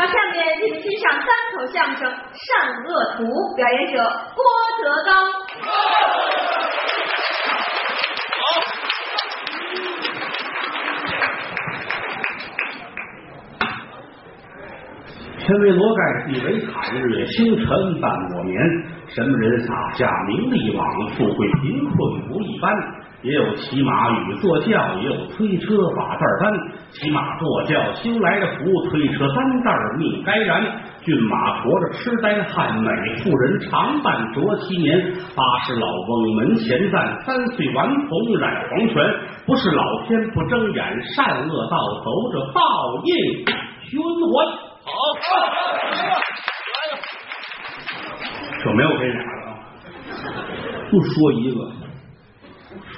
好，下面请欣赏单口相声《善恶图》，表演者郭德纲。好天为罗盖，地为产，日月星辰伴我眠。什么人撒下名利网，富贵贫困不一般。也有骑马与坐轿，也有推车把担担。骑马坐轿修来的福，推车担担命该然。骏马驮着痴呆汉，美妇人常伴着七年。八十老翁门前站，三岁顽童染黄泉。不是老天不睁眼，善恶道走着报应循环。好，来吧，就没有这俩了啊！不说一个，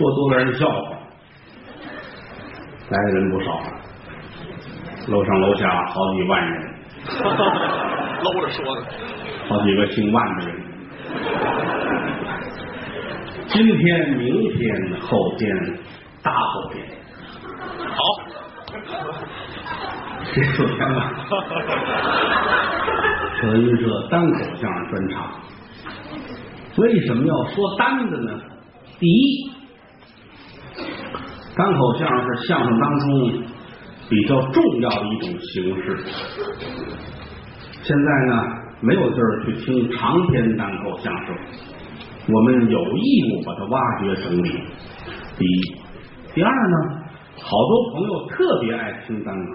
说多了人笑话。来的人不少，楼上楼下好几万人，搂着说的。好几个姓万的人。今天、明天、后天、大后天，好，这四天了。德云社单口相声专场，为什么要说单的呢？第一，单口相声是相声当中比较重要的一种形式。现在呢，没有地儿去听长篇单口相声，我们有义务把它挖掘整理。第一，第二呢，好多朋友特别爱听单口，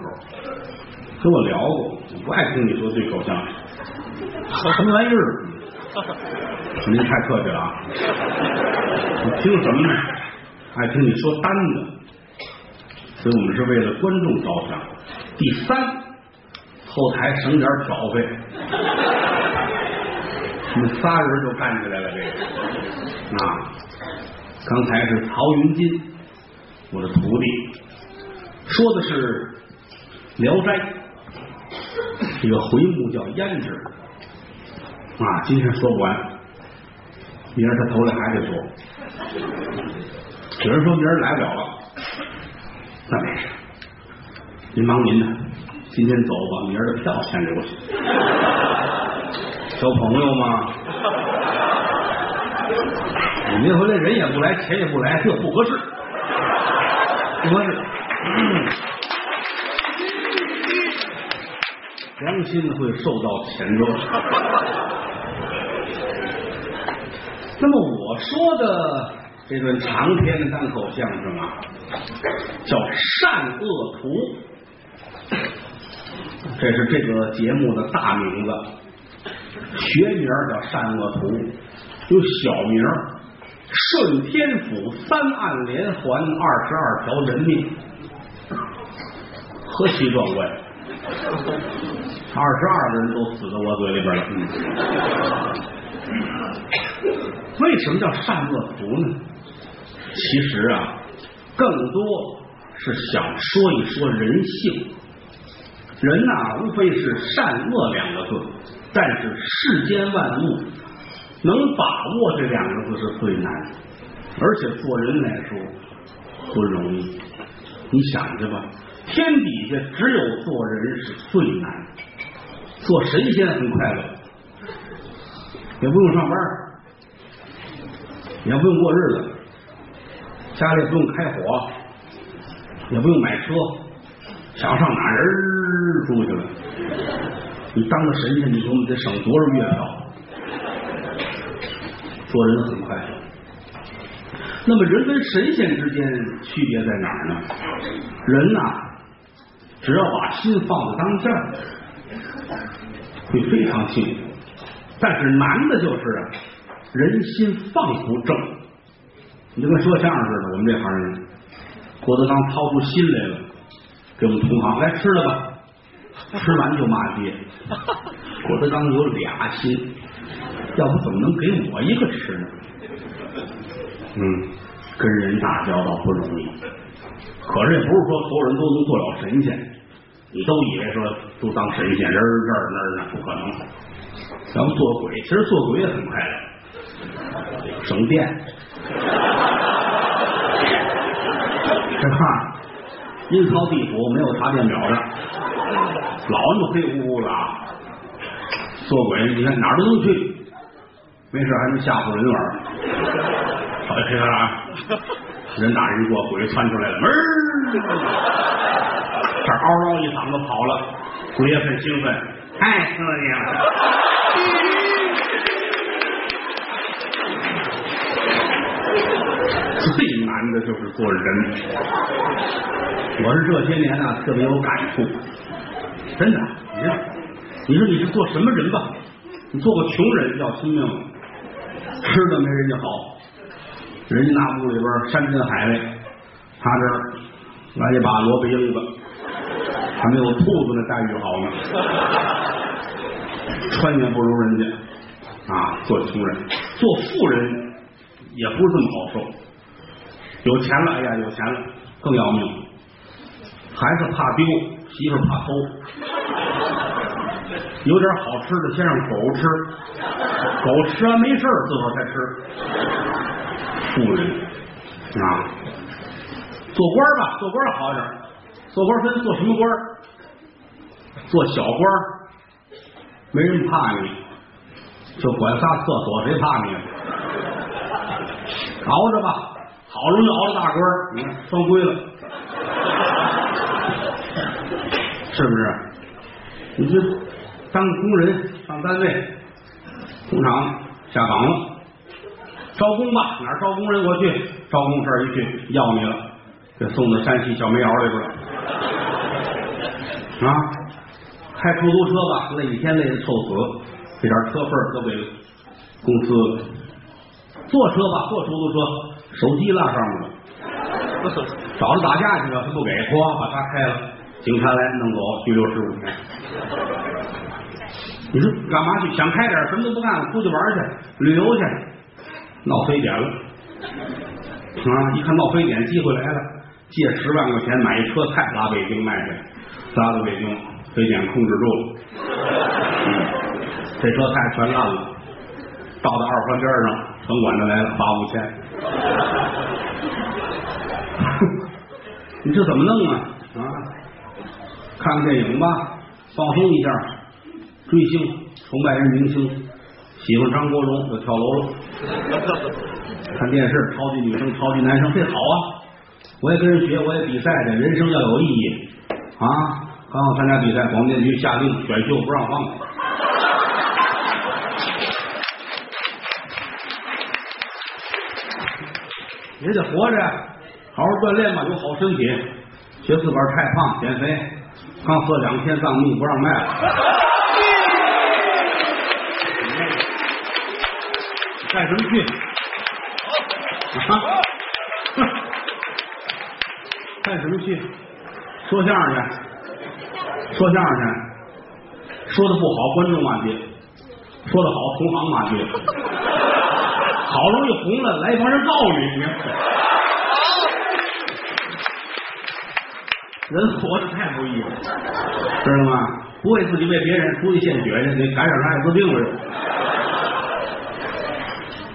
跟我聊过，不爱听你说对口相声。说什么玩意儿？您太客气了啊！你听什么呢？爱听你说单的，所以我们是为了观众着想。第三，后台省点挑费，我们仨人就干起来了。这个啊，刚才是曹云金，我的徒弟，说的是《聊斋》，这个回目叫胭脂。啊，今天说不完，明儿他头来还得说。有人说明儿来不了了，那没事，您忙您的，今天走吧，明儿的票先留下。交朋友嘛，你没回来，人也不来，钱也不来，这不合适，不合适。良心会受到谴责。那么我说的这段长篇单口相声啊，叫《善恶图》，这是这个节目的大名字，学名叫《善恶图》，有小名《顺天府三案连环二十二条人命》，何其壮观！二十二个人都死在我嘴里边了。为什么叫善恶图呢？其实啊，更多是想说一说人性。人呐、无非是善恶两个字，但是世间万物能把握这两个字是最难，而且做人来说不容易。你想去吧，天底下只有做人是最难。做神仙很快乐，也不用上班，也不用过日子，家里不用开火，也不用买车，想上哪儿人出去了。你当个神仙，你说你得省多少月票？做人很快乐。那么人跟神仙之间区别在哪儿呢？人呐、只要把心放在当下。会非常幸福，但是难的就是啊，人心放不正。你就跟说相声似的，我们这行人，郭德纲掏出心来了，给我们同行来吃了吧，吃完就骂街。郭德纲有俩心，要不怎么能给我一个吃呢？嗯，跟人打交道不容易，可是也不是说所有人都能做了神仙。你都以为说都当神仙，人儿这儿那儿呢，不可能。咱们做鬼，其实做鬼也很快乐，省电。这看阴曹地府没有查电表的，老那么黑乎乎的啊，做鬼，你看哪儿都能去，没事还能吓唬人玩儿。好，黑黑啊，人打人过，鬼窜出来了，门儿，这嗷嗷一嗓子跑了，鬼也很兴奋，太刺激了。最难的就是做人，我是这些年啊特别有感触，真的。你说，你说你是做什么人吧？你做个穷人要拼命，吃的没人家好，人家那屋里边山珍海味，他这儿来一把萝卜缨子，还没有兔子那待遇好呢，穿也不如人家啊。做穷人，做富人也不是这么好受。有钱了，哎呀，有钱了更要命，孩子怕丢，媳妇怕偷，有点好吃的先让狗吃，狗吃完没事自个儿才吃。富人啊，做官吧，做官好点，做官分做什么官？做小官，没人怕你，就管仨厕所，谁怕你？熬着吧。好容易熬了大官，你看双规了，是不是？你这当工人上单位，工厂下岗了，招工吧，哪儿招工人？我去，招工这儿一去要你了，给送到山西小煤窑里边了，啊，开出租车吧，累一天累得臭死，这点车费都给公司，坐车吧，坐出租车。手机落上面了，找他打架去了，他不给，咵把他开了，警察来弄走，拘留十五天。你说干嘛去？想开点，什么都不干了，出去玩去，旅游去，闹非典了啊！一看闹非典，机会来了，借十万块钱买一车菜拉北京卖去，拉到北京，非典控制住了，这车菜全烂了，倒到二环边上，城管的来了，罚五千。你这怎么弄啊？啊，看看电影吧，放松一下，追星，崇拜人明星，喜欢张国荣就跳楼了。看电视，超级女生，超级男生，这好啊！我也跟人学，我也比赛去，人生要有意义啊！刚好参加比赛，广电局下令选秀不让放。也得活着，好好锻炼吧，有好身体。觉自个儿太胖，减肥。刚喝两天藏蜜，不让卖了。干什么去？啊？干什么去？说相声去。说相声去。说的不好，观众骂街；说的好，同行骂街。好容易红了，来一帮人告你，你人活着太不易了，知道吗？不为自己，为别人，出去献血去，你感染上艾滋病了。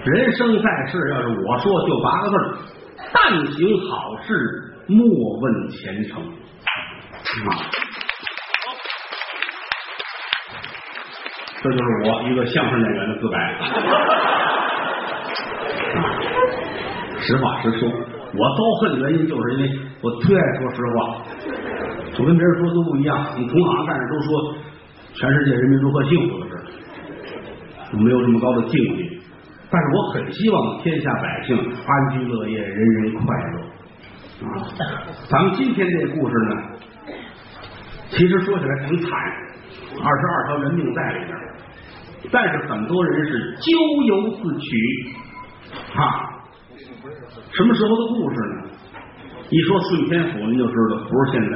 人生在世，要是我说，就八个字但行好事，莫问前程。啊，这就是我一个相声演员的自白。实话实说，我遭恨的原因就是因为我忒爱说实话，我跟别人说都不一样。你同行干着都说全世界人民如何幸福的事，我没有这么高的境界。但是我很希望天下百姓安居乐业，人人快乐。啊，咱们今天这个故事呢，其实说起来挺惨，二十二条人命在里边，但是很多人是咎由自取，啊。什么时候的故事呢？一说顺天府，您就知道不是现在，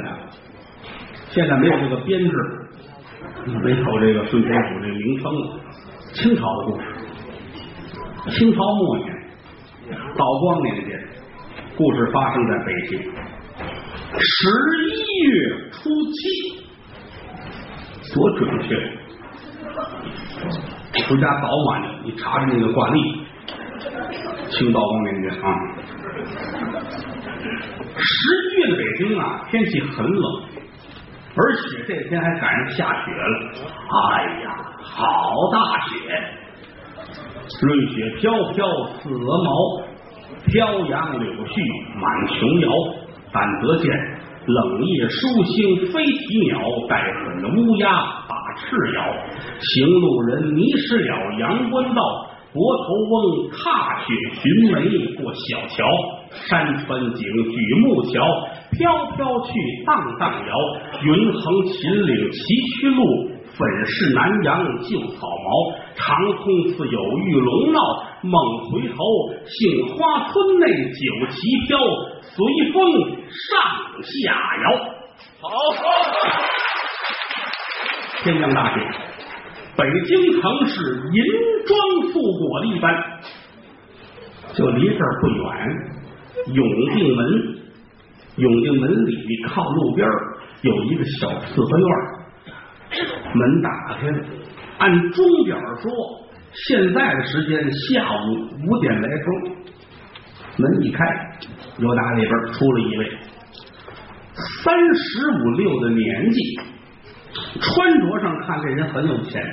现在没有这个编制，没有这个顺天府这个名称了。清朝的故事，清朝末年，道光年间，故事发生在北京，十一月初七，多准确！回家早晚你查查那个惯例。清道光年间啊，十一月的北京啊，天气很冷，而且这天还赶上下雪了。哎呀，好大雪！瑞雪飘飘似鹅毛，飘扬柳絮满琼瑶。但得见冷夜疏星飞啼鸟，带狠的乌鸦把翅摇。行路人迷失了阳关道，泊头翁踏雪寻梅过小桥。山川景举木桥，飘飘去荡荡摇。云横秦岭崎岖路，粉饰南阳旧草茅。长空自有玉龙闹，猛回头，杏花村内酒旗飘，随风上下摇。好，天降大雪，北京城市银装素裹的一般，就离这儿不远，永定门。永定门里靠路边有一个小四合院，门打开了。按钟表说，现在的时间下午五点来钟。门一开，由打里边出了一位三十五六的年纪，穿着上看这人很有钱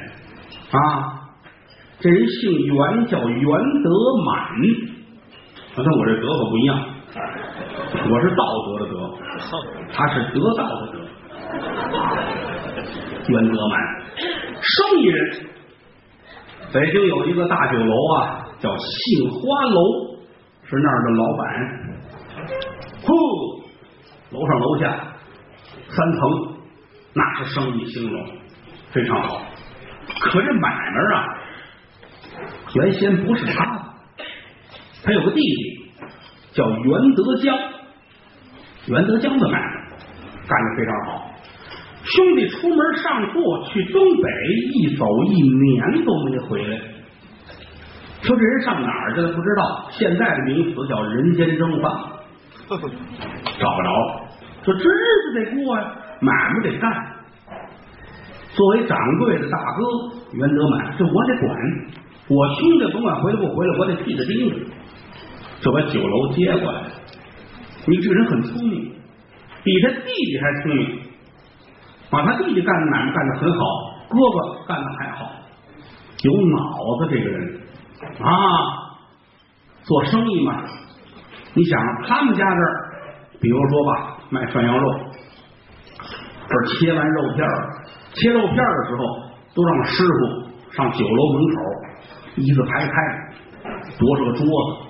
啊。这人姓袁，叫袁德满。跟我这德可不一样，我是道德的德，他是得道的德。袁德满，生意人。北京有一个大酒楼啊，叫杏花楼，是那儿的老板。呼，楼上楼下三层，那是生意兴隆，非常好。可这买卖啊，原先不是他的，他有个弟弟叫袁德江，袁德江的买卖干得非常好。兄弟出门上货去东北，一走一年都没回来。说这人上哪儿去了？不知道。现在的名词叫人间蒸发，找不着。说这日子得过呀，买卖得干。作为掌柜的大哥袁德满，这我得管。我兄弟甭管回来不回来，我得替他盯着。就把酒楼接过来。你这个人很聪明，比他弟弟还聪明。把，他弟弟干的买卖干的很好，哥哥干的还好，有脑子这个人啊，做生意嘛。你想他们家这儿，比如说吧，卖涮羊肉，这儿切完肉片儿，切肉片儿的时候，都让师傅上酒楼门口一字排开，多少个桌子。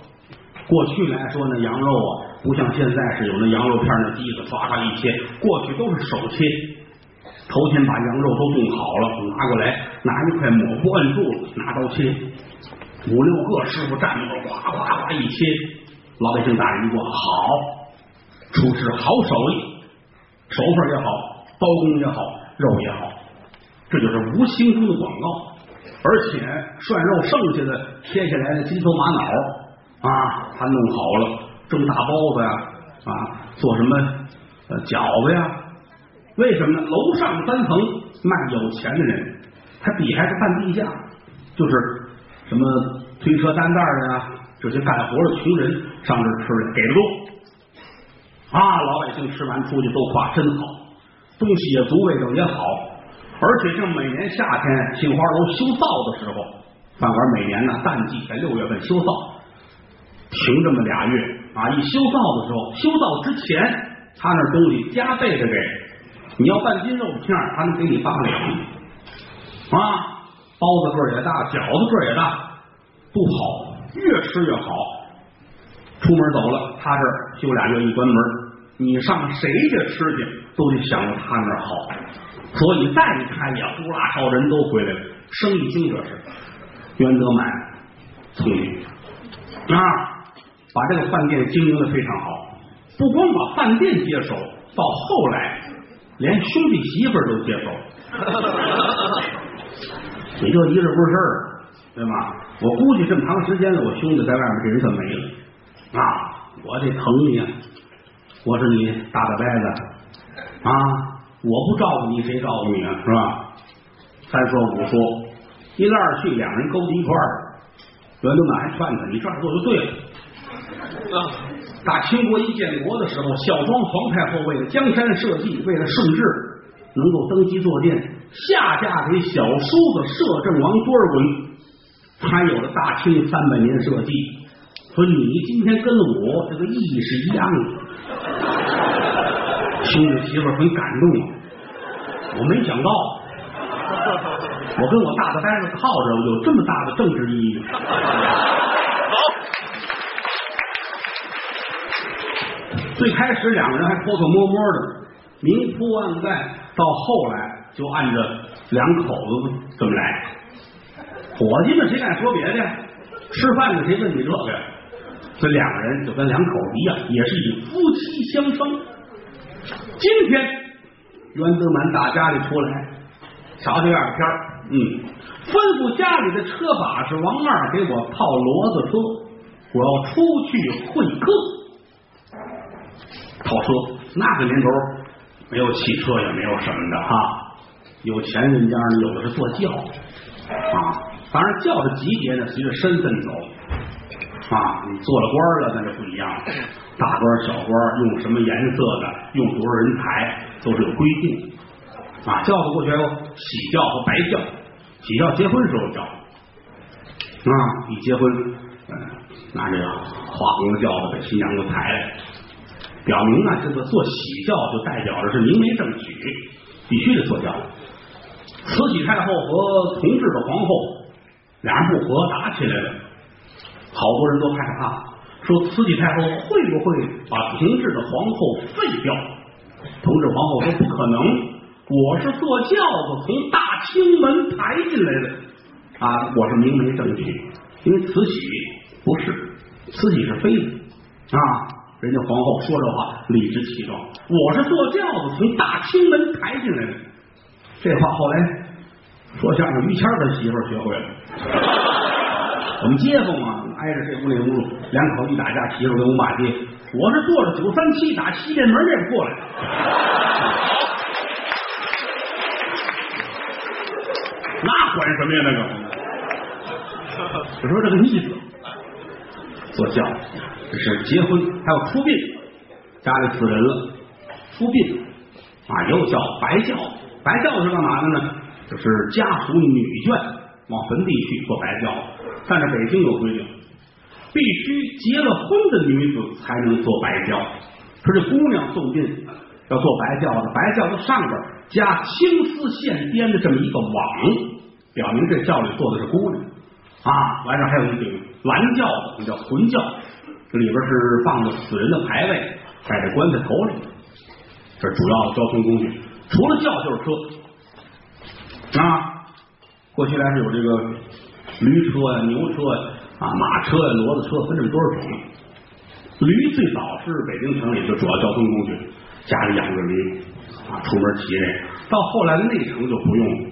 过去来说呢，羊肉啊，不像现在是有那羊肉片那机子，唰唰一切，过去都是手切。头天把羊肉都冻好了，拿过来，拿一块抹布摁住了，拿刀切。五六个师傅站那块，哗哗哗一切，老百姓打人一过，好，厨师好手艺，手法也好，刀工也好，肉也好，这就是无形中的广告。而且涮肉剩下的切下来的鸡头马脑啊，他弄好了，蒸大包子呀，啊，做什么饺子呀。为什么呢？楼上三层卖有钱的人，他底下是半地下，就是什么推车担担的呀，这些干活的穷人上这吃的，给的多啊！老百姓吃完出去都夸真好，东西也足，味道也好，而且像每年夏天杏花楼修造的时候，饭馆每年呢淡季在六月份修造，停这么俩月啊！一修造的时候，修造之前他那东西加倍的给。你要半斤肉片，他能给你八两啊！包子个儿也大，饺子个儿也大，不好，越吃越好。出门走了，他这儿休俩月，一关门，你上谁家吃去，都得想着他那儿好。所以再一开呀，呼啦超人都回来了，生意经这是。袁德满聪明啊，把这个饭店经营的非常好，不光把饭店接手，到后来。连兄弟媳妇儿都接受，你这一日不是事儿，对吗？我估计这么长时间了，我兄弟在外面这人算没了啊！我得疼你啊！我是你大大伯子啊！我不照顾你，谁照顾你啊？是吧？三说五说，一来二去，两人勾在一块儿。袁德满还劝他：“你这样做就对了。”大清国一建国的时候，孝庄皇太后为了江山社稷，为了顺治，能够登基坐殿，下嫁给小叔子摄政王多尔衮，才有了大清三百年社稷。说你今天跟我这个意义是一样的，兄弟媳妇很感动！我没想到，我跟我大大呆子靠着有这么大的政治意义。最开始两个人还偷偷摸摸的，明铺暗盖，到后来就按着两口子这么来。伙计们谁敢说别的呀？吃饭的谁问你这个呀？这两个人就跟两口子一样，也是以夫妻相称。今天袁德满打家里出来，瞧这样的片儿，嗯，吩咐家里的车把式王二给我套骡子车，我要出去会客。套车，那个年头没有汽车，也没有什么的哈。有钱人家，有的是坐轿啊，当然轿的级别呢，随着身份走啊。你做了官了，那就不一样了。大官、小官，用什么颜色的，用多少人抬，都是有规定啊。轿子过去还有喜轿和白轿，喜轿结婚时候轿啊，一结婚，嗯，拿这个花红的轿子把新娘子抬来。表明啊，这个做喜轿就代表着是明媒正娶，必须得做轿。慈禧太后和同治的皇后俩人不和，打起来了，好多人都害怕，说慈禧太后会不会把同治的皇后废掉？同治皇后说不可能，我是坐轿子从大清门抬进来的啊，我是明媒正娶，因为慈禧不是，慈禧是妃子啊。人家皇后说这话理直气壮，我是坐轿子从大清门抬进来的。这话后来说相声于谦的媳妇学会了。我们街坊嘛，挨着这屋那屋，两口一打架，媳妇跟我骂街。我是坐着九三七打西便门那过来的。那管什么呀？那个，我说这个意思，坐轿子。这是结婚，还有出殡，家里死人了，出殡啊，又叫白轿。白轿是干嘛的呢？就是家属女眷往坟地去做白轿。但是北京有规定，必须结了婚的女子才能做白轿。说这姑娘送殡要做白轿的，白轿的上边加青丝线编的这么一个网，表明这轿里坐的是姑娘啊。完事还有一顶蓝轿子，叫魂轿。里边是放着死人的牌位，在这棺材头里。这主要的交通工具，除了轿就是车啊。过去来是有这个驴车呀、牛车呀、啊马车呀、骡子车，分这么多少种。驴最早是北京城里的主要交通工具，家里养个驴啊，出门骑这个。到后来内城就不用了，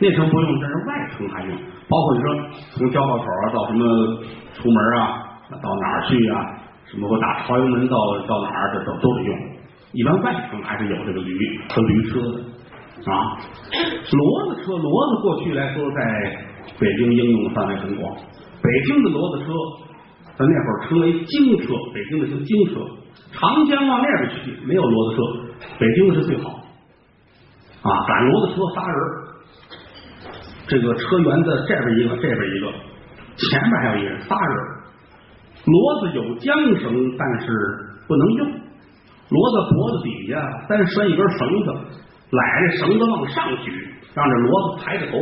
内城不用，但是外城还用。包括你说从交道口啊到什么出门啊。到哪儿去呀？什么我打朝阳门到到哪儿，这都都得用。一般外城还是有这个驴和驴车的啊。骡子车，骡子过去来说在北京应用的范围很广。北京的骡子车，在那会儿称为京车，北京的叫京车。长江往那边去没有骡子车，北京的是最好啊。赶骡子车仨人，这个车辕子这边一个，这边一个，前面还有一人，仨人。骡子有缰绳，但是不能用。骡子脖子底下单拴一根绳子，揽着绳子往上举，让这骡子抬着头。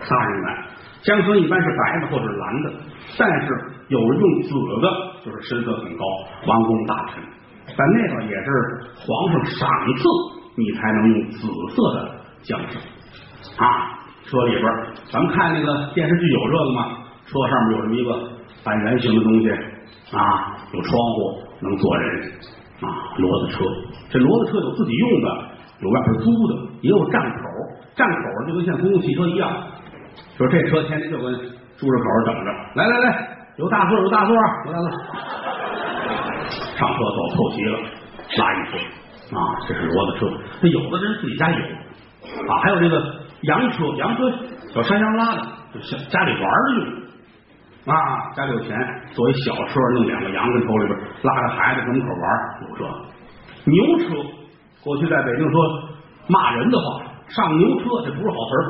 仨人来，缰绳一般是白的或者蓝的，但是有人用紫的，就是身份很高，王公大臣。但那个也是皇上赏赐，你才能用紫色的缰绳啊。车里边，咱们看那个电视剧有这个吗？车上面有这么一个。半圆形的东西啊，有窗户能坐人啊，骡子车。这骡子车有自己用的，有外边租的，也有站口。站口就跟像公共汽车一样，说这车天天就跟出入口等着。来来来，有大座有大座，有大座。上车走凑齐了，拉一车啊，这是骡子车。这有的人自己家有啊，还有这个洋车，洋车小山羊拉的，就像家里玩的用。啊，家里有钱，坐一小车，弄两个羊跟头里边，拉着孩子门口玩，有这牛车。过去在北京说，骂人的话，上牛车这不是好词儿。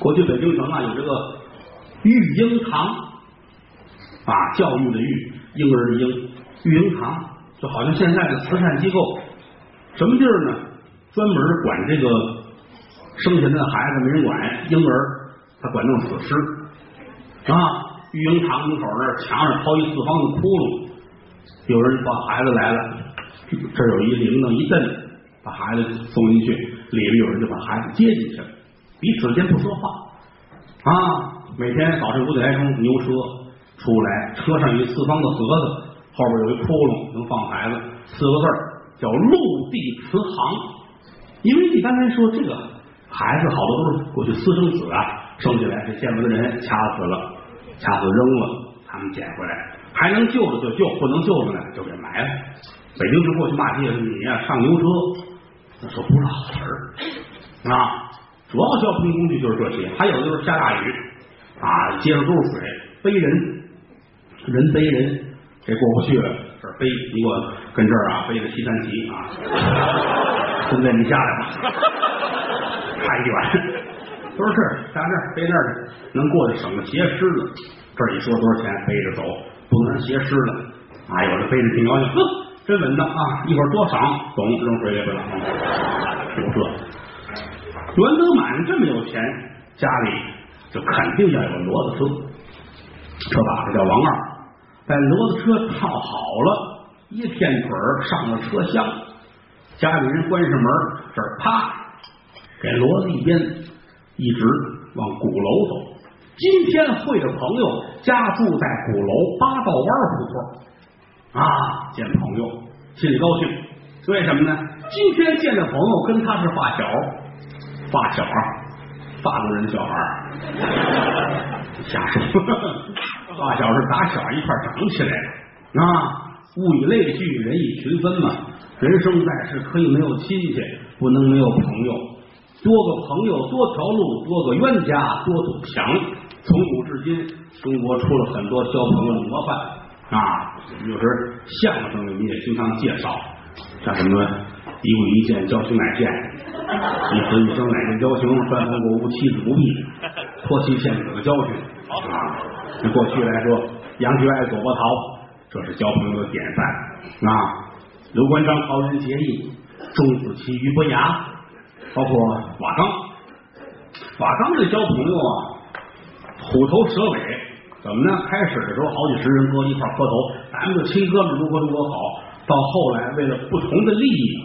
过去北京城啊有这个育婴堂啊，教育的育，婴儿的婴，育婴堂就好像现在的慈善机构，什么地儿呢？专门管这个生下来的孩子没人管，婴儿他管弄死尸啊。育婴堂门口那墙上掏一四方的窟窿，有人把孩子来了，这有一铃铛一震，把孩子送进去，里边有人就把孩子接进去了，彼此间不说话啊。每天早晨五点来钟，牛车出来，车上有一四方的盒子，后边有一窟窿能放孩子，四个字叫陆地慈航。因为一般来说这个孩子好多都是过去私生子啊，生下来这见不得人，掐死了，掐死扔了，他们捡回来，还能救的就救，不能救的呢就给埋了。北京市过去骂街是你呀、上牛车，那说不是好词儿啊。主要交通工具就是这些，还有就是下大雨啊，街上都是水，背人，人背人，这过不去了，这背，你给我跟这儿啊背个西三旗啊，孙子你下来吧，太远，都是事儿，下这儿背那儿去，能过去省个鞋湿了，这儿一说多少钱，背着走，不能让鞋湿了。啊，有的背着挺高兴，呵，真稳当啊，一会儿多赏，懂，扔水里去了，有这。袁德满这么有钱，家里就肯定要有骡子车，车把子叫王二，把骡子车套好了，一片腿儿上了车厢，家里人关上门，这儿啪给骡子一鞭，一直往鼓楼走。今天会的朋友家住在鼓楼八道湾胡同啊，见朋友心里高兴，为什么呢？今天见的朋友跟他是发小。发小，法国人小孩儿，瞎说。发小是打小一块长起来的啊。物以类聚，人以群分嘛。人生在世可以没有亲戚，不能没有朋友。多个朋友多条路，多个冤家多堵墙。从古至今，中国出了很多交朋友的模范啊。有时相声里你也经常介绍，像什么一物一见，交情乃见。一死一生乃见交情，三分过屋，妻子不避，托妻献子的交情啊！那过去来说，杨局爱左伯桃，这是交朋友的典范啊！刘关张桃园结义，钟子期俞伯牙，包括瓦岗，瓦岗这交朋友啊，虎头蛇尾，怎么呢？开始的时候好几十人搁一块磕头，咱们就亲哥们如何如何好，到后来为了不同的利益。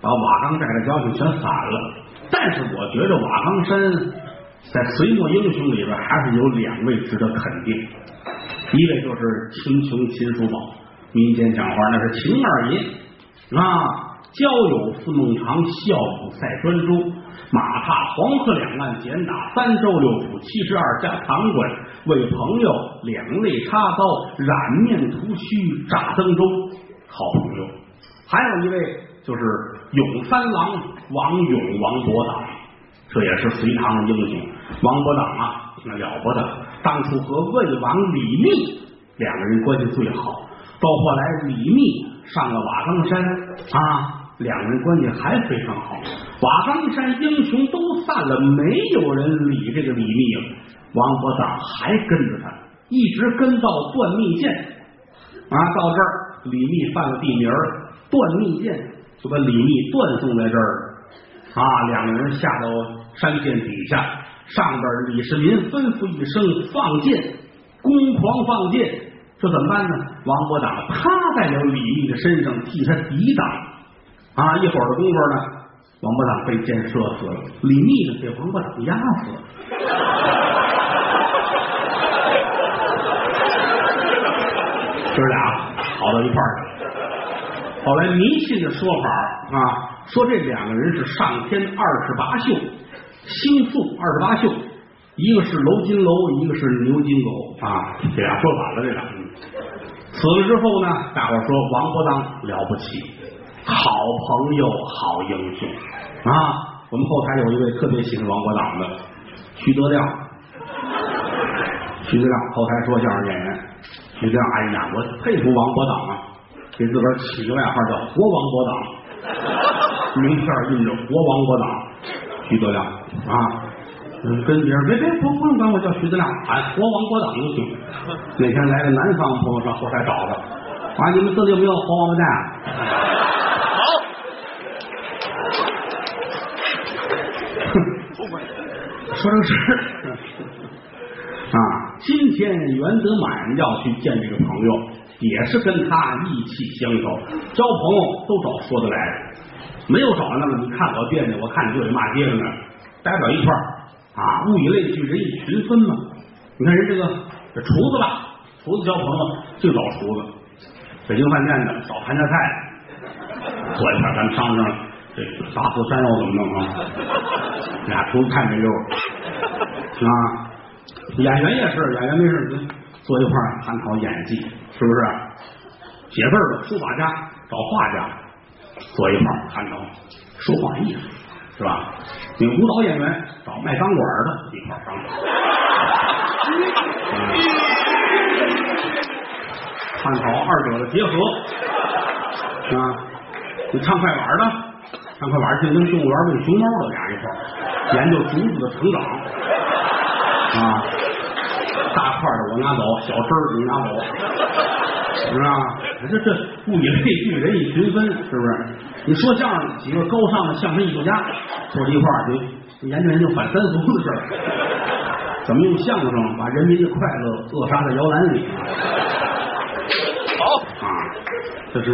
把瓦岗寨的交情全散了，但是我觉得瓦岗山在隋末英雄里边还是有两位值得肯定，一位就是秦琼秦叔宝，民间讲话那是秦二爷啊，交友似孟尝，笑舞赛专诸，马踏黄河两岸，简打三州六府，七十二家堂馆，为朋友两肋插刀，染面涂须炸灯中，好朋友。还有一位就是永三郎王勇王伯党，这也是隋唐的英雄。王伯党啊，那了不得，当初和魏王李密两个人关系最好，到后来李密上了瓦岗山啊，两人关系还非常好。瓦岗山英雄都散了，没有人理这个李密了，王伯党还跟着他，一直跟到断密县啊，到这儿李密犯了地名儿。断密剑就把李密断送在这儿啊，两个人下到山涧底下，上边李世民吩咐一声放箭，攻狂放箭，这怎么办呢？王伯党趴在了李密的身上替他抵挡啊，一会儿的功夫呢，王伯党被箭射死了，李密呢被王伯党压死了，哥 俩跑到一块儿去了。后来迷信的说法啊，说这两个人是上天二十八宿，星宿二十八宿，一个是楼金楼，一个是牛金狗啊，这俩说反了，这俩。死了之后呢，大伙说王伯当了不起，好朋友，好英雄啊。我们后台有一位特别喜欢王伯党的徐德亮，徐德亮后台说相声演员，徐德亮，哎呀，我佩服王伯党啊。给自个儿起个外号叫“活王伯党”，名片印着“活王国党”，徐德亮啊。嗯，跟别人别别不不用管我叫徐德亮，喊活王国党就行。那天来个南方朋友上后台找他，啊，你们这里有没有活王八蛋？好，说这个事儿啊，今天袁德满要去见这个朋友，也是跟他意气相投，交朋友都找说得来的，没有找那么你看我别扭，我看你就得骂街了呢，待不了一块儿。啊，物以类聚，人以群分嘛。你看人这个这厨子吧，厨子交朋友就找厨子，北京饭店的找盘家菜，坐一块儿咱们商量商量。这大河山药怎么弄啊？俩厨子太没溜啊！演员也是，演员没事坐一块儿探讨演技，是不是？写字的书法家找画家坐一块儿探讨说话艺术，是吧？你舞蹈演员找卖钢管的一块儿商量。探讨二者的结合啊，你唱快板的，唱快板去，跟动物园喂熊猫的俩一块儿研究竹子的成长啊，大块的我拿走，小枝儿你拿走，是吧？这这物以类聚，人以群分，是不是？你说相声几个高尚的相声艺术家坐在一块儿，就研究研究反三俗的事儿。怎么用相声把人民的快乐扼杀在摇篮里好，啊？这是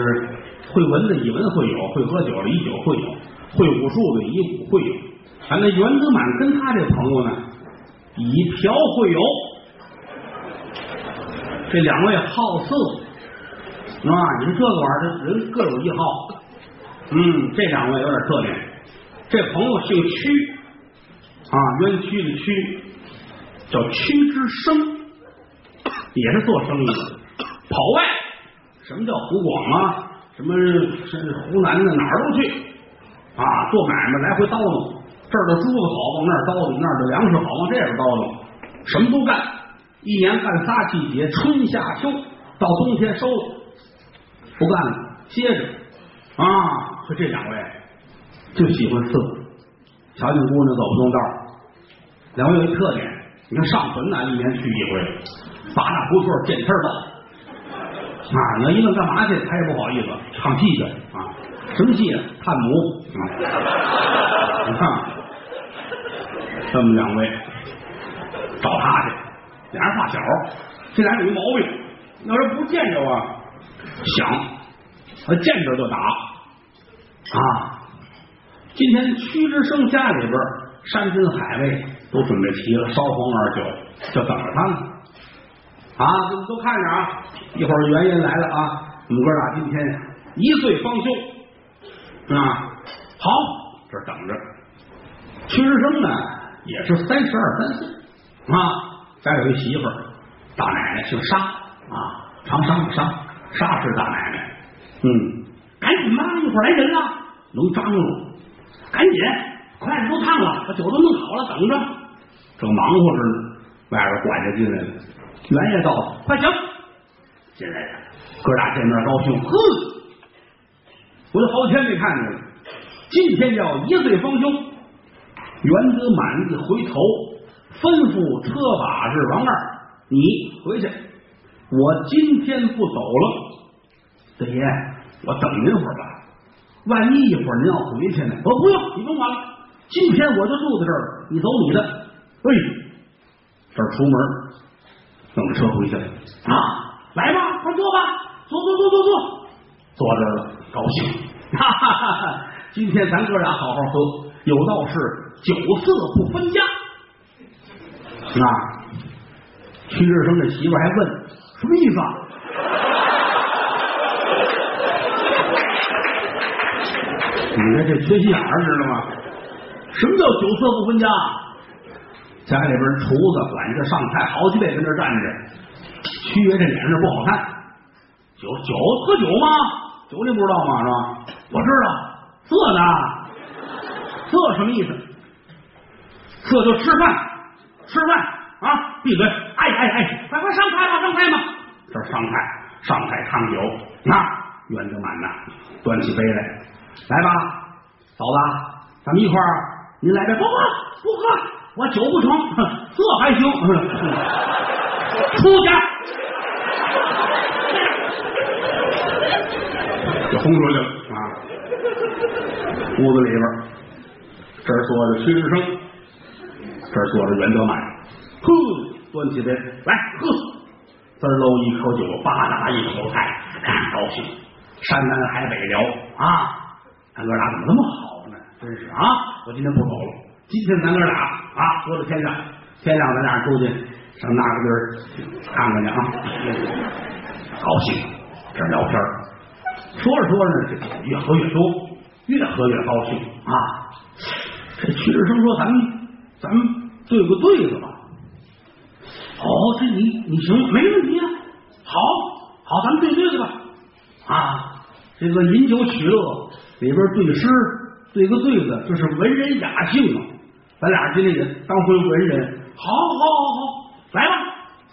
会文的以文会友，会喝酒的以酒会友，会武术的以武会友。啊，那袁德满跟他这朋友呢，以嫖会友。这两位好色啊！你说这个玩意儿，人各有一好。嗯，这两位有点特点。这朋友姓屈啊，冤屈的屈。叫屈之生，也是做生意的，跑外。什么叫湖广啊？什么是湖南的哪儿都去啊？做买卖来回叨叨，这儿的珠子好往那儿叨叨，那儿的粮食好往这边叨叨，什么都干。一年干仨季节，春夏秋，到冬天收了，不干了，歇着啊。就这两位就喜欢伺候，瞧见姑娘走不动道。两位有一特点。你看上坟呢，一年去一回，八大胡同见天儿到啊！你要一问干嘛去，他也不好意思，唱戏去啊！什么戏啊？探母啊！你看，这么两位找他去，俩人发小，这俩有一毛病，要是不见着啊，想，他见着就打啊！今天屈之生家里边山珍海味。都准备齐了，烧黄二酒，就等着他呢。啊，都都看着啊！一会儿原因来了啊，我们哥俩今天一岁方休啊。好，这等着。屈志生呢，也是三十二三岁啊，家有一媳妇儿，大奶奶姓沙啊，长沙的沙，沙氏大奶奶。嗯，赶紧吧，一会儿来人了，能张罗，赶紧，筷子都烫了，把酒都弄好了，等着。正忙活着呢，外边管家进来了，袁爷到了，快请进来了。哥俩见面高兴，呵，我都好几天没看见了，今天叫一醉方休。袁德满一回头，吩咐车把式王二，你回去，我今天不走了。大爷，我等您会儿吧，万一一会儿您要回去呢？我不用，你甭管了，今天我就住在这儿，你走你的。哎，这出门，等车回去了啊！来吧，快坐吧，坐坐坐坐坐，坐这儿了，高兴，哈哈！今天咱哥俩好好喝，有道是酒色不分家啊。屈志生的媳妇还问什么意思啊？你看这缺心眼儿知道吗？什么叫酒色不分家？家里边厨子、管家上菜，好几位跟这站着。屈爷这脸上不好看，酒酒喝酒吗？酒你不知道吗？是吧？我知道，色呢？色什么意思？色就吃饭，吃饭啊！闭嘴！哎哎哎，快快上菜吧，上菜吧！这上菜，上菜烫酒。那袁德满呐，端起杯来，来吧，嫂子，咱们一块儿，您来杯，不喝不喝，我酒不成，这还行，出去。就轰出去了啊！屋子里边，这儿坐着屈志生，这儿坐着袁德满，呵，端起杯来喝，滋喽一口酒，吧嗒一口菜，高兴，山南海北聊啊！咱哥俩怎么那么好呢？真是啊！我今天不走了，今天咱哥俩啊，说到天亮，天亮咱俩出去上那个地儿看看去啊！高兴，这聊天说着说着呢，越喝越多，越喝越高兴啊！这屈志生说：“咱们咱们对个对子吧。”哦，这你你行，没问题啊！好，好，咱们对对子吧。啊，这个饮酒取乐里边对诗对个对子，这是文人雅兴啊。咱俩今天也当回文人，好，好，好，好，来吧，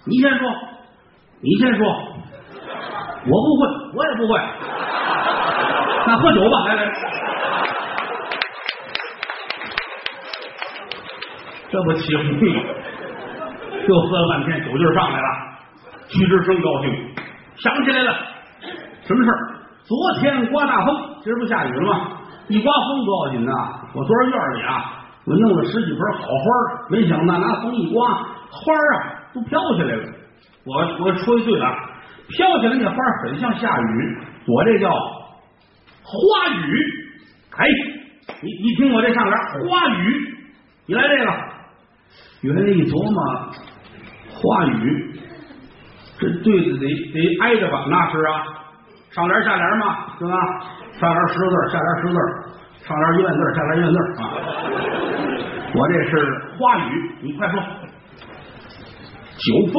你先说，你先说，我不会，我也不会。那喝酒吧，来来，这不起哄？又喝了半天，酒劲上来了。徐志生高兴，想起来了，什么事儿？昨天刮大风，今儿不下雨了吗？一刮风不要紧呐，我昨儿院里啊，我弄了十几盆好花，没想到拿风一刮，花啊都飘起来了。我我说一句啊，飘起来那花很像下雨，我这叫。花雨，哎，你你听我这上联，花雨，你来这个。原来一琢磨，花雨，这对子得得挨着吧？那是啊，上联下联嘛，对吧？上联十个字，下联十个字，上联一万字，下联一万字啊。我这是花语，你快说。酒风，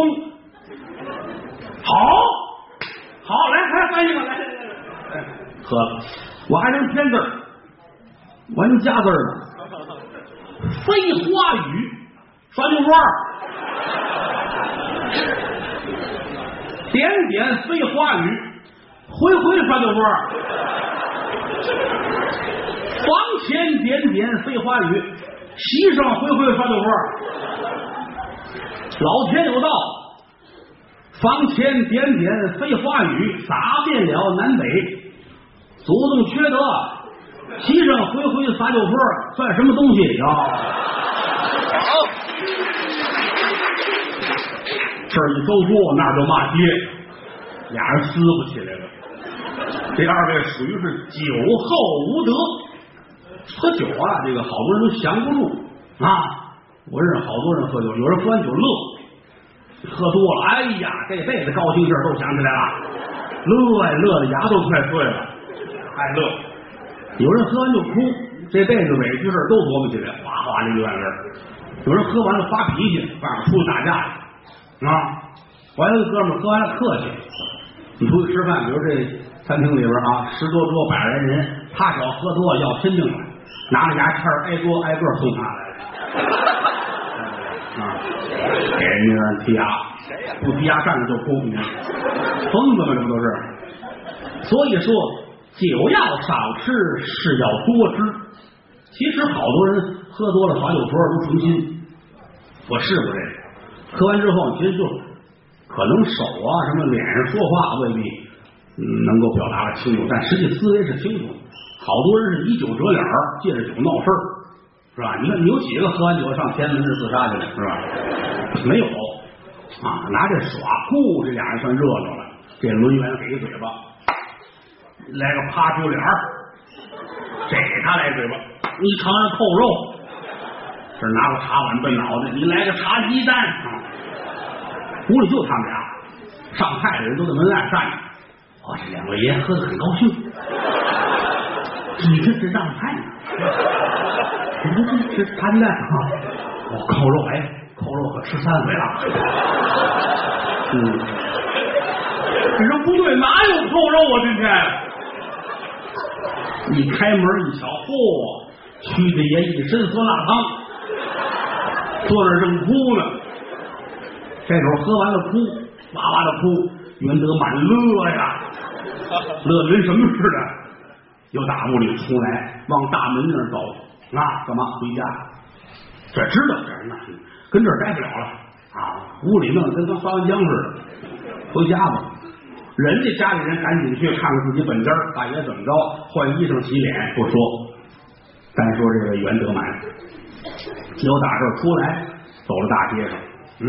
好，好，来，来翻译吧，来来来。喝了，我还能添字儿，我还能加字儿呢。飞花雨，刷酒桌点点飞花雨，回回刷酒桌房前点点飞花雨，席上回回刷酒桌老天有道，房前点点飞花雨，洒遍了南北。祖宗缺德，席上回回撒酒泼，算什么东西呀？好，这一周桌，那就骂街，俩人撕不起来了。这二位属于是酒后无德，喝酒啊，这个好多人都降不住啊。我认识好多人喝酒，有人喝完酒乐，喝多了，哎呀，这辈子高兴事都想起来了，乐呀乐的牙都快碎了。爱乐，有人喝完就哭，这辈子委屈事都琢磨起来，哗哗的流眼泪。有人喝完了发脾气，外面出去打架啊！我有个哥们喝完了客气，你出去吃饭，比如这餐厅里边啊，十多桌百来人，他只要喝多了要亲命了，拿着牙签挨桌挨个送他来啊！给人家剔牙，不剔牙站着就哭，你看疯子们这不都是？所以说。酒要少吃，事要多知。其实好多人喝多了耍酒桌如重新。我试过这个，喝完之后，其实就可能手啊什么脸上说话未必能够表达的清楚，但实际思维是清楚。好多人是以酒折脸，借着酒闹事儿，是吧？你看你有几个喝完酒上天安门自杀去了，是吧？没有啊，拿这耍，酷，这俩人算热闹了。这抡圆给一嘴巴。来个趴出脸这给他来嘴巴，你尝尝扣肉，这拿个茶碗奔脑袋，你来个茶鸡蛋啊。屋里就他们俩，上菜的人都在门外站着。哇，这两位爷喝的很高兴，你这是让菜呢？你说这这茶鸡蛋啊？我，扣肉哎，扣肉可吃三回了。嗯，你说不对，哪有扣肉啊？今天？一开门一瞧，嚯，屈大爷一身酸辣汤，坐那正哭呢。这会儿喝完了哭，哇哇的哭。袁德满乐呀，乐的跟什么似的。又打屋里出来，往大门那儿走啊，干嘛回家？这知道这那跟这儿待不了了啊，屋里弄得跟刚烧完浆似的，回家吧。人家家里人赶紧去看看自己本家，大爷怎么着？换衣裳洗脸不说，单说这个袁德满，由打这儿出来，走到大街上，嗯，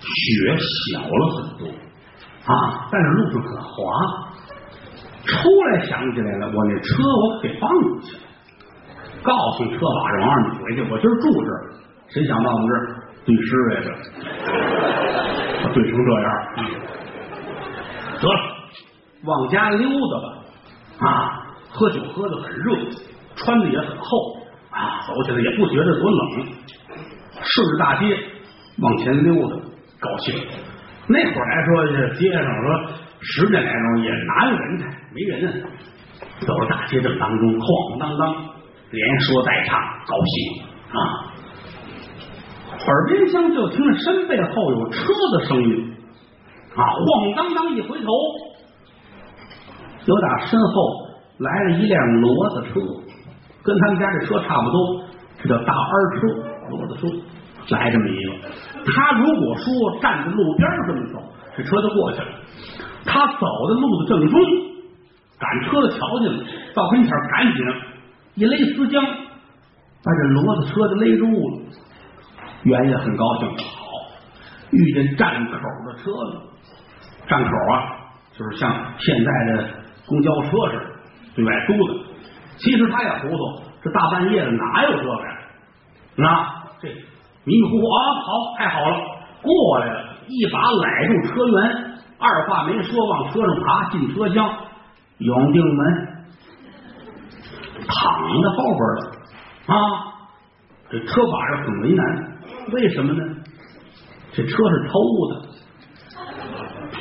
雪小了很多啊，但是路上很滑。出来想起来了，我那车我给放出去了，告诉车把着王二，你回去，我今儿住这儿。谁想到我们这儿对诗来着？我对成这样，嗯，得了，往家溜达吧。啊，喝酒喝的很热，穿的也很厚啊，走起来也不觉得多冷。顺着大街往前溜达，高兴。那会儿来说，这街上说十点来钟也哪有人呢？没人啊。走到大街正当中，晃晃荡荡，连说带唱，高兴啊！耳边厢就听着身背后有车的声音啊，晃晃荡荡一回头，有打身后来了一辆骡子车，跟他们家这车差不多，这叫大二车，骡子车来这么一个。他如果说站在路边这么走，这车就过去了。他走的路的正中，赶车的瞧见了，到跟前赶紧一勒丝缰，把这骡子车就勒住了。袁爷很高兴，好，遇见站口的车了。站口啊，就是像现在的公交车似的，对外租的。其实他也糊涂，这大半夜的哪有这个呀？那这迷迷糊糊啊，好，太好了，过来了，一把揽住车辕，二话没说，往车上爬，进车厢，永定门躺在后边了啊。这车把上很为难，为什么呢？这车是偷的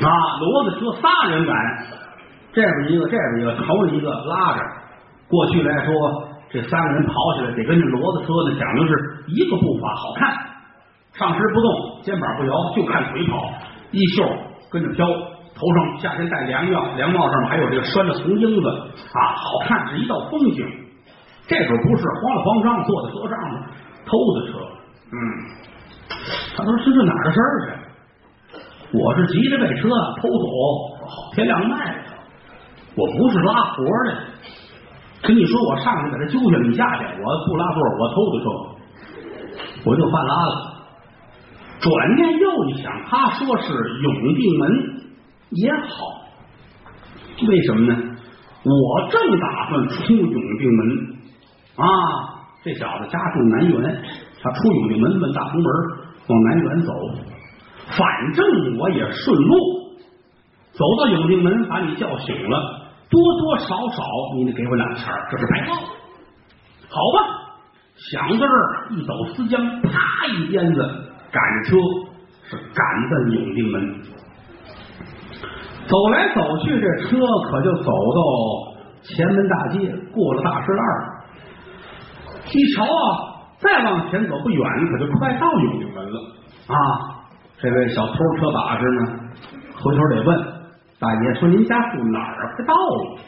啊！骡子车仨人赶，这边一个，这边一个，头一个拉着。过去来说，这三个人跑起来得跟这骡子车呢讲究是一个步伐，好看，上身不动，肩膀不摇，就看腿跑，衣袖跟着飘，头上夏天戴凉帽，凉帽上面还有这个拴着红缨子啊，好看是一道风景。这时候不是慌里慌张坐在车上呢，偷的车，嗯，他说是这哪的事儿去？我是急着被车偷走，天亮卖了，我不是拉活的。跟你说，我上去把他揪下来，你下去，我不拉座，我偷的车，我就犯拉了。转念又一想，他说是永定门也好，为什么呢？我正打算出永定门啊，这小子家住南园，他出永定门奔大红门往南园走，反正我也顺路，走到永定门把你叫醒了。多多少少，你得给我两钱这是白报。好吧，想到这儿，一抖丝缰，啪一鞭子赶车，是赶奔永定门。走来走去，这车可就走到前门大街，过了大石栏一瞧啊，再往前走不远，可就快到永定门了啊！这位小偷车把式呢，回头得问。大爷说：“您家住哪儿？快到了。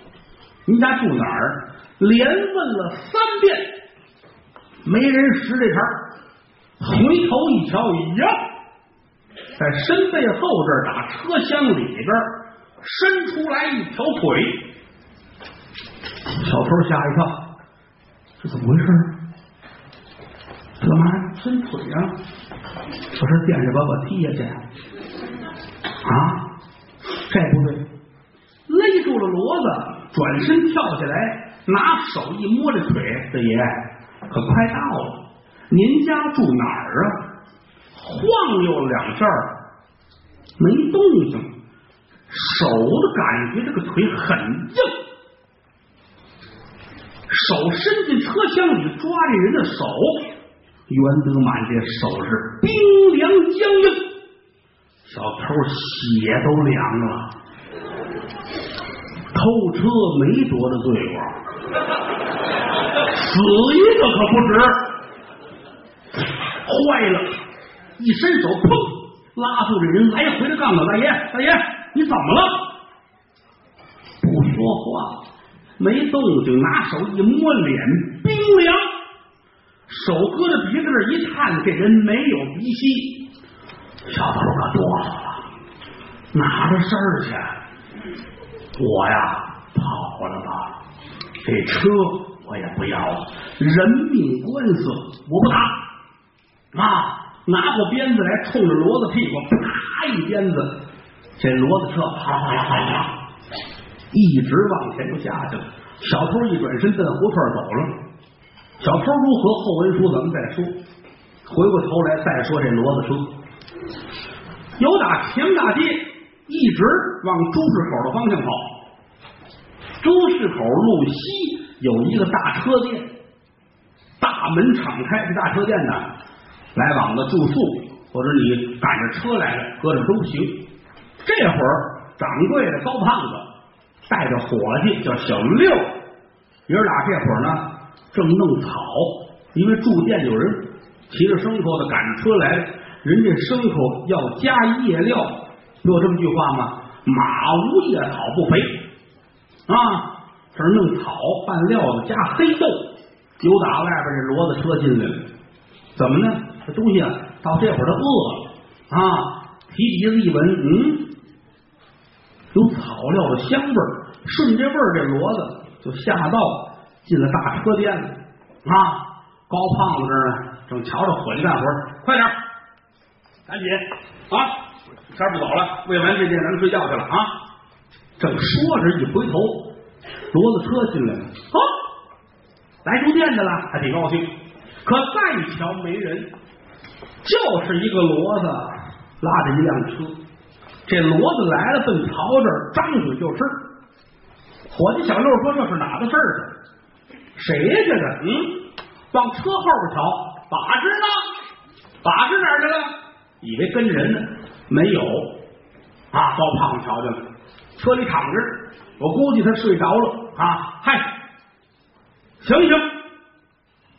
您家住哪儿？连问了三遍，没人识这茬回头一瞧，呀，在身背后这儿打车厢里边伸出来一条腿。小偷吓一跳，这怎么回事？干嘛伸腿呀？我说垫着把我踢下去啊！这不对，勒住了骡子，转身跳下来，拿手一摸这腿，四爷可快到了。您家住哪儿啊？晃悠两下，没动静，手的感觉这个腿很硬，手伸进车厢里抓这人的手，袁德满这手是冰凉僵硬。小偷血都凉了，偷车没多大罪过，死一个可不值。坏了，一伸手，砰，拉住这人，来回的杠杠。大爷，大爷，你怎么了？不说话，没动静，拿手一摸脸，冰凉。手搁着鼻子这一探，这人没有鼻息。小偷可哆嗦了，哪的事儿去？我呀，跑了吧。这车我也不要了，人命官司我不打啊！拿过鞭子来，冲着骡子屁股啪一鞭子，这骡子车啪啦啪啪，一直往前就下去了。小偷一转身奔胡同走了。小偷如何？后文书咱们再说。回过头来再说这骡子车，由打前大街一直往朱市口的方向跑。朱市口路西有一个大车店，大门敞开，这大车店呢，来往的住宿或者你赶着车来了，搁这都行。这会儿掌柜的高胖子带着伙计叫小六，爷俩这会儿呢正弄草，因为住店有人骑着牲口的赶着车来，人家牲口要加夜料，有这么句话吗？马无夜草不肥啊！这儿弄草拌料子加黑豆，有打外边这骡子车进来了，怎么呢？这东西啊，到这会儿他饿了啊，提鼻子一闻，嗯，有草料的香味儿，顺这味儿，这骡子就下道进了大车店了啊。高胖子这儿呢，正瞧着伙计干活，快点，赶紧啊，天不早了，喂完这店咱们睡觉去了啊。正说着，一回头，骡子车进来了，啊，来住店的了，还挺高兴。可再瞧没人，就是一个骡子拉着一辆车。这骡子来了，奔曹这儿张嘴就吃。伙计小六说：“这是哪个事儿？谁呀？这个？嗯，往车后边瞧，把式呢？把式哪儿去了？以为跟人呢，没有啊。高胖子瞧见了，车里躺着，我估计他睡着了啊。嗨，醒醒！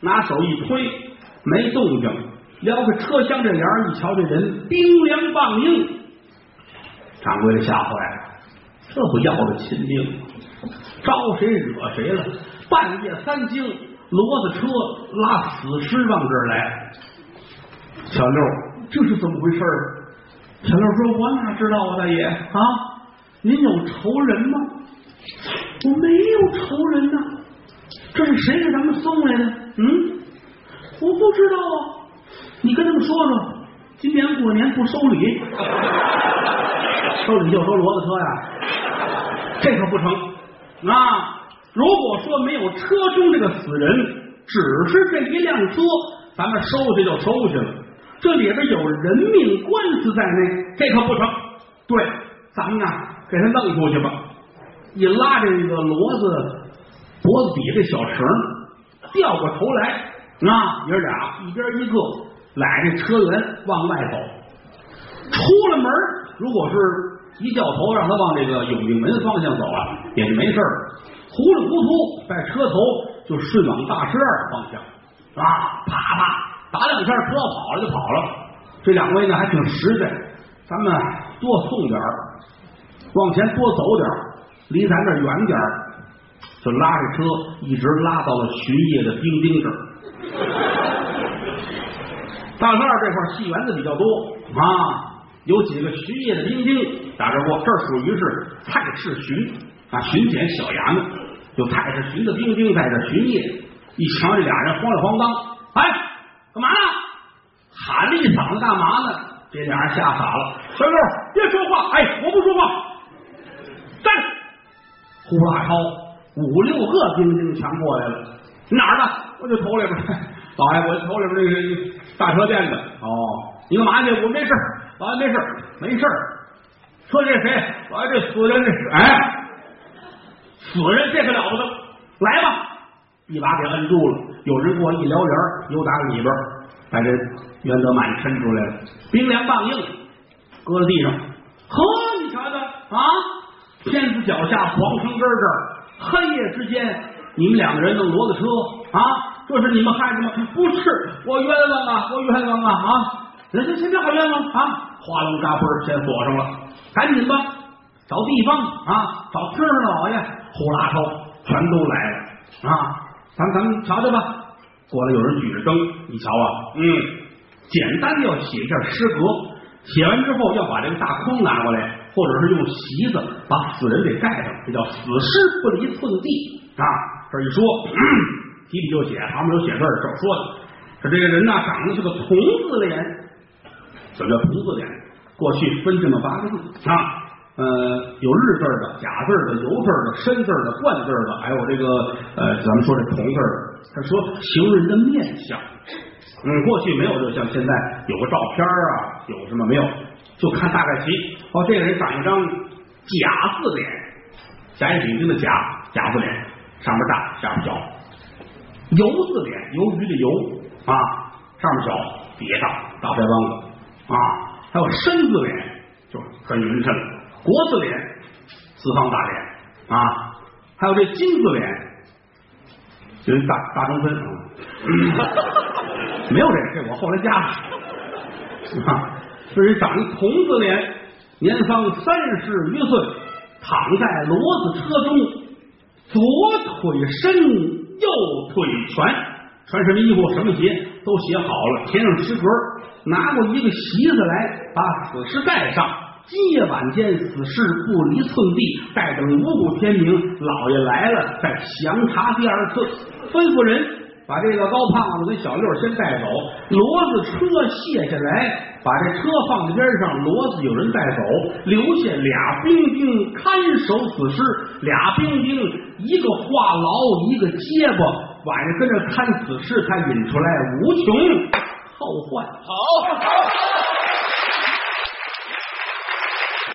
拿手一推，没动静。撩开车厢这帘儿一瞧，这人冰凉棒硬。掌柜的吓坏了，这不要了亲命，招谁惹谁了？半夜三更，骡子车拉死尸往这儿来。小六，这是怎么回事？小六说：“我哪知道啊，大爷啊，您有仇人吗？我没有仇人呐，这是谁给咱们送来的？嗯，我不知道啊，你跟他们说说，今年过年不收礼。”收礼就收骡子车呀，这可不成啊！如果说没有车中这个死人，只是这一辆车，咱们收去就收去了。这里边有人命官司在内，这可不成。对，咱们呢给他弄出去吧。一拉着这个骡子脖子底这小绳，掉过头来，啊，爷俩一边一个揽着车辕往外走，出了门。如果是一掉头，让他往这个永定门方向走啊，也就没事儿。糊里糊涂在车头就顺往大石二方向啊，啪啪打两下，车跑了就跑了。这两位呢还挺实在，咱们多送点儿，往前多走点儿，离咱这远点儿，就拉着车一直拉到了巡夜的兵丁这儿。大石二这块戏园子比较多啊。有几个巡夜的兵丁打这过，这属于是蔡氏巡啊，巡检小衙门，就蔡氏巡的兵丁在这巡夜。一瞧这俩人慌里慌张，哎，干嘛呢？喊了一嗓子干嘛呢？这俩人吓傻了。小六，别说话！哎，我不说话。站！呼啦超五六个兵丁全过来了。哪儿的？我就头里边。老爷，我头里边那个大车店的。哦，你干嘛去？我没事。老爷没事，没事。说这谁？老爷这死人这是哎，死人这可了不得！来吧，一把给摁住了。有人过一撩帘又打里边把这袁德满抻出来了，冰凉棒硬，搁在地上。呵，你瞧瞧啊，天子脚下，皇城根这儿，黑夜之间，你们两个人弄骡子车啊？这是你们害的吗？不是，我冤枉啊，我冤枉啊啊！行行行，别好冤枉啊！花龙扎嘣先锁上了，赶紧吧，找地方啊，找厅上老爷呼啦抽，全都来了啊！咱咱们瞧瞧吧。过来有人举着灯，你瞧啊，嗯，简单的要写一下诗歌，写完之后要把这个大筐拿过来，或者是用席子把死人给盖上，这叫死尸不离寸地啊。这一说，提笔就写，旁边有写字儿，这说的，说这个人呢，长得是个童子脸。什么叫童子脸？过去分这么八个字啊，呃，有日字的、甲字的、油字的、申字的、冠字的，还有这个呃，咱们说这童字的。他说形容人的面相，嗯，过去没有，就像现在有个照片啊，有什么没有？就看大概齐。哦，这个人长一张甲字脸，甲乙丙丁的甲甲字脸，上面大，下面小。油字脸，鱿鱼的油啊，上面小，底下大，大腮帮子啊。还有身字脸，就很匀称。国字脸，四方大脸啊。还有这金字脸。就是大大中分啊，没有这，这我后来加的啊。这人长一童子脸，年方三十余岁，躺在骡子车中，左腿伸，右腿拳，穿什么衣服，什么鞋都写好了，填上诗格，拿过一个席子来，把死尸盖上。今夜晚间，死尸不离寸地，待等五谷天明，老爷来了再详查第二次。吩咐人把这个高胖子跟小六先带走，骡子车卸下来，把这车放在边上，骡子有人带走，留下俩兵丁看守死尸，俩兵丁一个话痨，一个结巴，晚上跟着看死尸，才引出来无穷后患。好好。